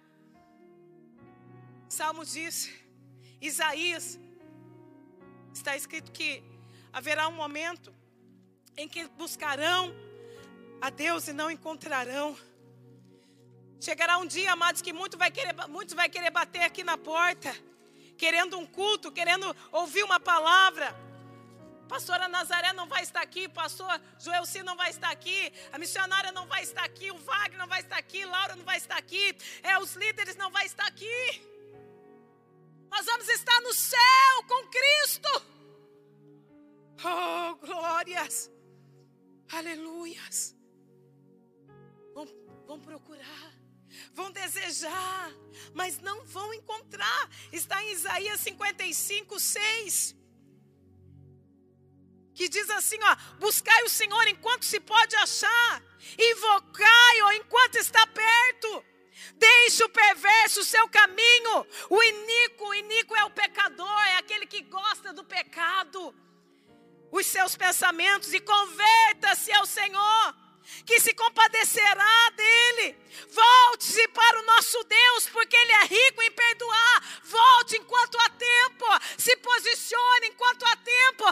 Salmo diz, Isaías, está escrito que haverá um momento em que buscarão a Deus e não encontrarão. Chegará um dia, amados, que muito vai querer, muitos vai querer bater aqui na porta, querendo um culto, querendo ouvir uma palavra. Pastora Nazaré não vai estar aqui, pastor Joelci não vai estar aqui, a missionária não vai estar aqui, o Wagner não vai estar aqui, Laura não vai estar aqui, é, os líderes não vai estar aqui. Nós vamos estar no céu com Cristo. Oh, glórias. Aleluias. Vão, vão procurar vão desejar, mas não vão encontrar. Está em Isaías 55, 6. Que diz assim: ó, buscai o Senhor enquanto se pode achar, invocai-o enquanto está perto. Deixe o perverso o seu caminho, o iníquo, o iníquo é o pecador, é aquele que gosta do pecado, os seus pensamentos, e converta-se ao Senhor que se compadecerá dele. Volte-se para o nosso Deus, porque Ele é rico em perdoar. Volte enquanto há tempo. Se posicione enquanto há tempo.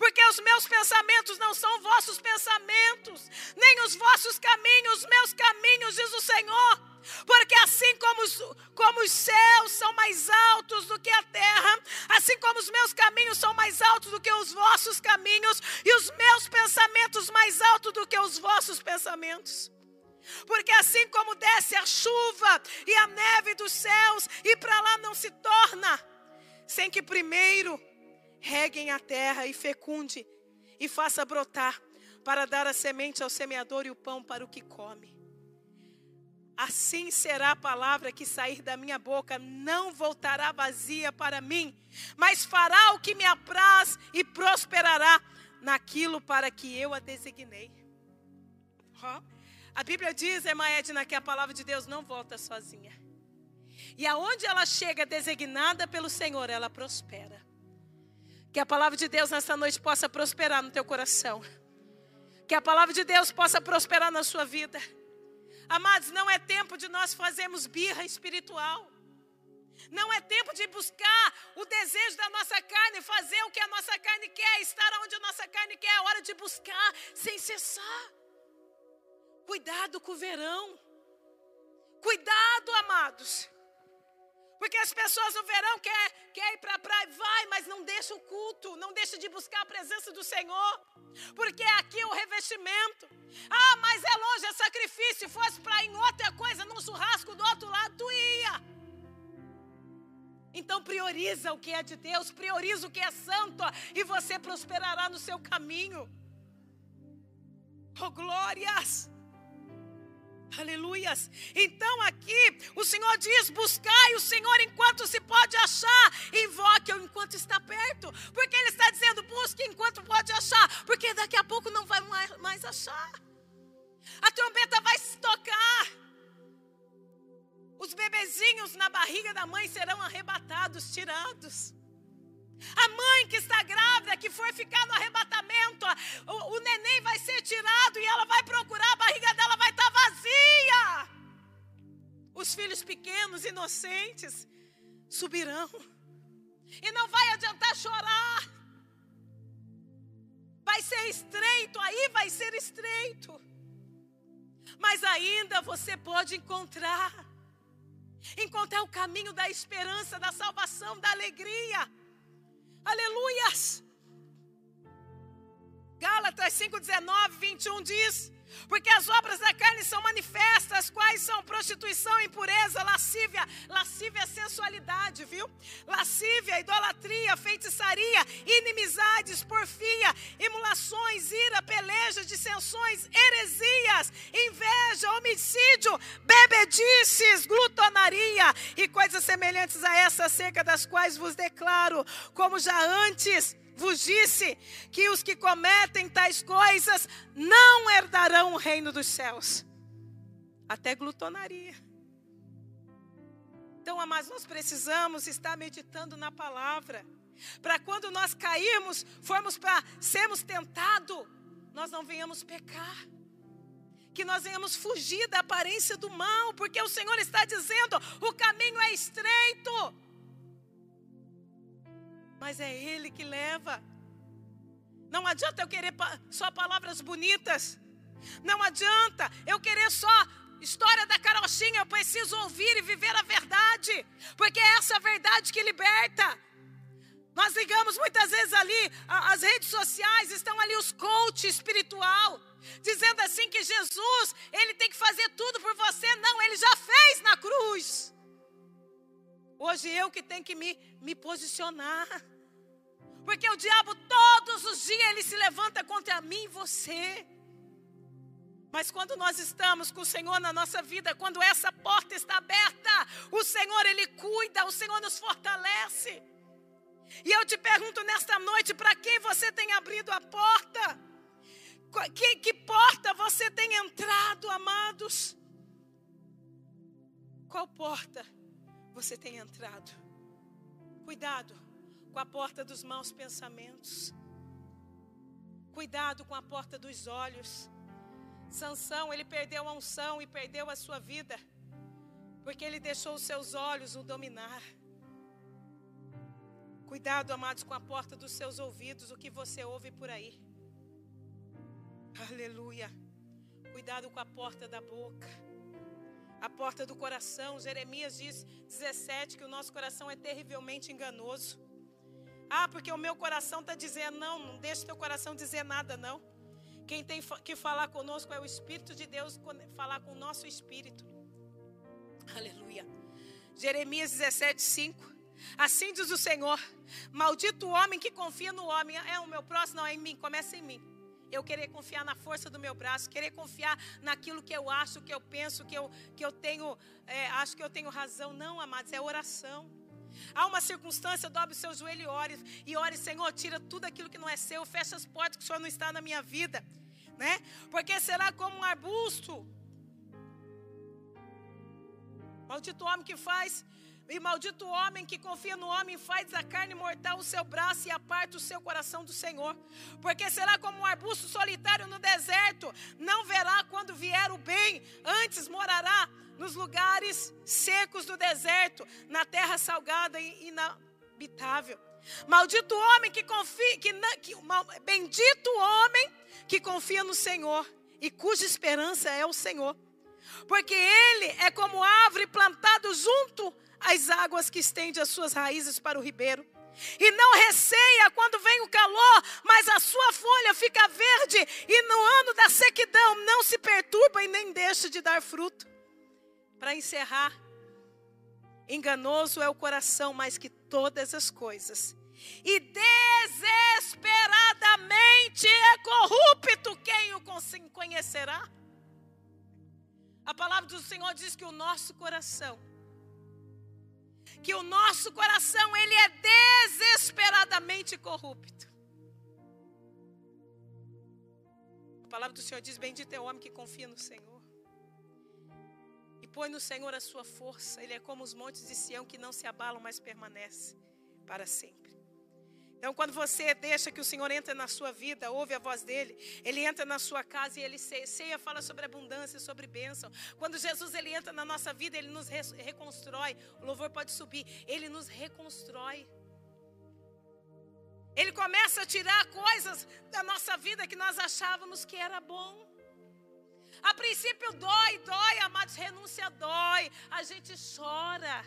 Porque os meus pensamentos não são vossos pensamentos, nem os vossos caminhos, meus caminhos, diz o Senhor. Porque assim como os, como os céus são mais altos do que a terra, assim como os meus caminhos são mais altos do que os vossos caminhos, e os meus pensamentos mais altos do que os vossos pensamentos. Porque assim como desce a chuva e a neve dos céus, e para lá não se torna, sem que primeiro reguem a terra e fecunde, e faça brotar, para dar a semente ao semeador e o pão para o que come. Assim será a palavra que sair da minha boca, não voltará vazia para mim, mas fará o que me apraz e prosperará naquilo para que eu a designei. Oh. A Bíblia diz, irmã Edna, que a palavra de Deus não volta sozinha. E aonde ela chega designada pelo Senhor, ela prospera. Que a palavra de Deus nessa noite possa prosperar no teu coração. Que a palavra de Deus possa prosperar na sua vida. Amados, não é tempo de nós fazermos birra espiritual. Não é tempo de buscar o desejo da nossa carne, fazer o que a nossa carne quer, estar onde a nossa carne quer. É hora de buscar sem cessar. Cuidado com o verão. Cuidado, amados. Porque as pessoas no verão querem quer ir para a praia, vai, mas não deixa o culto, não deixa de buscar a presença do Senhor. Porque aqui é o revestimento. Ah, mas é longe, é sacrifício. Se fosse para em outra coisa, num churrasco do outro lado, tu ia. Então prioriza o que é de Deus, prioriza o que é santo, e você prosperará no seu caminho. Oh, glórias! Aleluias. Então aqui o Senhor diz: buscai o Senhor enquanto se pode achar, invoque-o enquanto está perto. Porque Ele está dizendo: busque enquanto pode achar, porque daqui a pouco não vai mais achar. A trombeta vai se tocar. Os bebezinhos na barriga da mãe serão arrebatados, tirados. A mãe que está grávida, que foi ficar no arrebatamento, o, o neném vai ser tirado e ela vai procurar, a barriga dela vai estar vazia. Os filhos pequenos, inocentes, subirão. E não vai adiantar chorar. Vai ser estreito, aí vai ser estreito. Mas ainda você pode encontrar. Encontrar o caminho da esperança, da salvação, da alegria. Aleluias! Gálatas 5, 19, 21 diz: Porque as obras da carne são manifestas, quais são prostituição, impureza, lascívia, lascívia é sensualidade, viu? Lascívia, idolatria, feitiçaria, inimizades, porfia, emulações, ira, pelejas, dissensões, heresias, inveja, homicídio, bebedices, glutonaria e coisas semelhantes a essa, acerca das quais vos declaro, como já antes vos disse que os que cometem tais coisas não herdarão o reino dos céus. Até glutonaria. Então, amados, nós precisamos estar meditando na palavra. Para quando nós cairmos, formos para sermos tentados, nós não venhamos pecar. Que nós venhamos fugir da aparência do mal, porque o Senhor está dizendo: o caminho é estreito mas é Ele que leva. Não adianta eu querer só palavras bonitas. Não adianta eu querer só história da carochinha. Eu preciso ouvir e viver a verdade, porque é essa verdade que liberta. Nós ligamos muitas vezes ali, as redes sociais, estão ali os coach espiritual, dizendo assim que Jesus, ele tem que fazer tudo por você. Não, ele já fez na cruz. Hoje eu que tenho que me, me posicionar. Porque o diabo todos os dias ele se levanta contra mim e você. Mas quando nós estamos com o Senhor na nossa vida, quando essa porta está aberta, o Senhor ele cuida, o Senhor nos fortalece. E eu te pergunto nesta noite, para quem você tem abrido a porta? Que, que porta você tem entrado, amados? Qual porta você tem entrado? Cuidado com a porta dos maus pensamentos. Cuidado com a porta dos olhos. Sansão, ele perdeu a unção e perdeu a sua vida, porque ele deixou os seus olhos o dominar. Cuidado, amados, com a porta dos seus ouvidos, o que você ouve por aí. Aleluia. Cuidado com a porta da boca. A porta do coração. Jeremias diz 17 que o nosso coração é terrivelmente enganoso. Ah, porque o meu coração está dizendo, não, não deixe teu coração dizer nada, não. Quem tem que falar conosco é o Espírito de Deus, falar com o nosso espírito. Aleluia. Jeremias 17, 5. Assim diz o Senhor: Maldito o homem que confia no homem. É o meu próximo, não, é em mim, começa em mim. Eu querer confiar na força do meu braço, querer confiar naquilo que eu acho, que eu penso, que eu, que eu tenho, é, acho que eu tenho razão. Não, amados, é oração. Há uma circunstância, dobre o seu joelho e ore. E ore, Senhor, tira tudo aquilo que não é seu, fecha as portas que o Senhor não está na minha vida. Né? Porque será como um arbusto. Maldito homem que faz, e maldito homem que confia no homem, faz a carne mortal o seu braço e aparta o seu coração do Senhor. Porque será como um arbusto solitário no deserto, não verá quando vier o bem, antes morará nos lugares secos do deserto, na terra salgada e inabitável. Maldito homem que confia, que, que bendito homem que confia no Senhor e cuja esperança é o Senhor. Porque ele é como árvore plantado junto às águas que estende as suas raízes para o ribeiro. E não receia quando vem o calor, mas a sua folha fica verde, e no ano da sequidão não se perturba e nem deixa de dar fruto. Para encerrar, enganoso é o coração mais que todas as coisas, e desesperadamente é corrupto quem o conhecerá. A palavra do Senhor diz que o nosso coração, que o nosso coração ele é desesperadamente corrupto. A palavra do Senhor diz: Bendito é o homem que confia no Senhor põe no Senhor a sua força. Ele é como os montes de Sião que não se abalam, mas permanece para sempre. Então, quando você deixa que o Senhor entre na sua vida, ouve a voz dele, ele entra na sua casa e ele ceia, fala sobre abundância, sobre bênção. Quando Jesus ele entra na nossa vida, ele nos reconstrói. O louvor pode subir, ele nos reconstrói. Ele começa a tirar coisas da nossa vida que nós achávamos que era bom. A princípio dói, dói, amados, renúncia dói. A gente chora.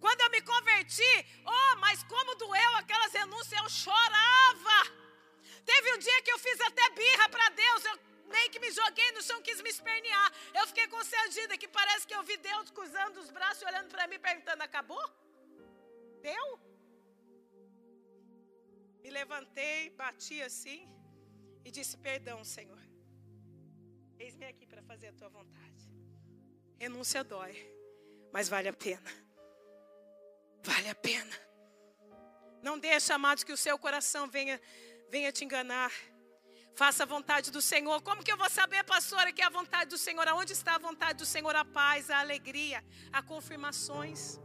Quando eu me converti, oh, mas como doeu aquelas renúncias, eu chorava. Teve um dia que eu fiz até birra para Deus. Eu nem que me joguei no chão, quis me espernear. Eu fiquei concedida, que parece que eu vi Deus cruzando os braços, olhando para mim, perguntando: acabou? Deu? Me levantei, bati assim e disse: Perdão, Senhor. Eis-me aqui para fazer a tua vontade. Renúncia dói, mas vale a pena. Vale a pena. Não deixe, amados, que o seu coração venha, venha te enganar. Faça a vontade do Senhor. Como que eu vou saber, pastora, que é a vontade do Senhor? Aonde está a vontade do Senhor? A paz, a alegria, a confirmações.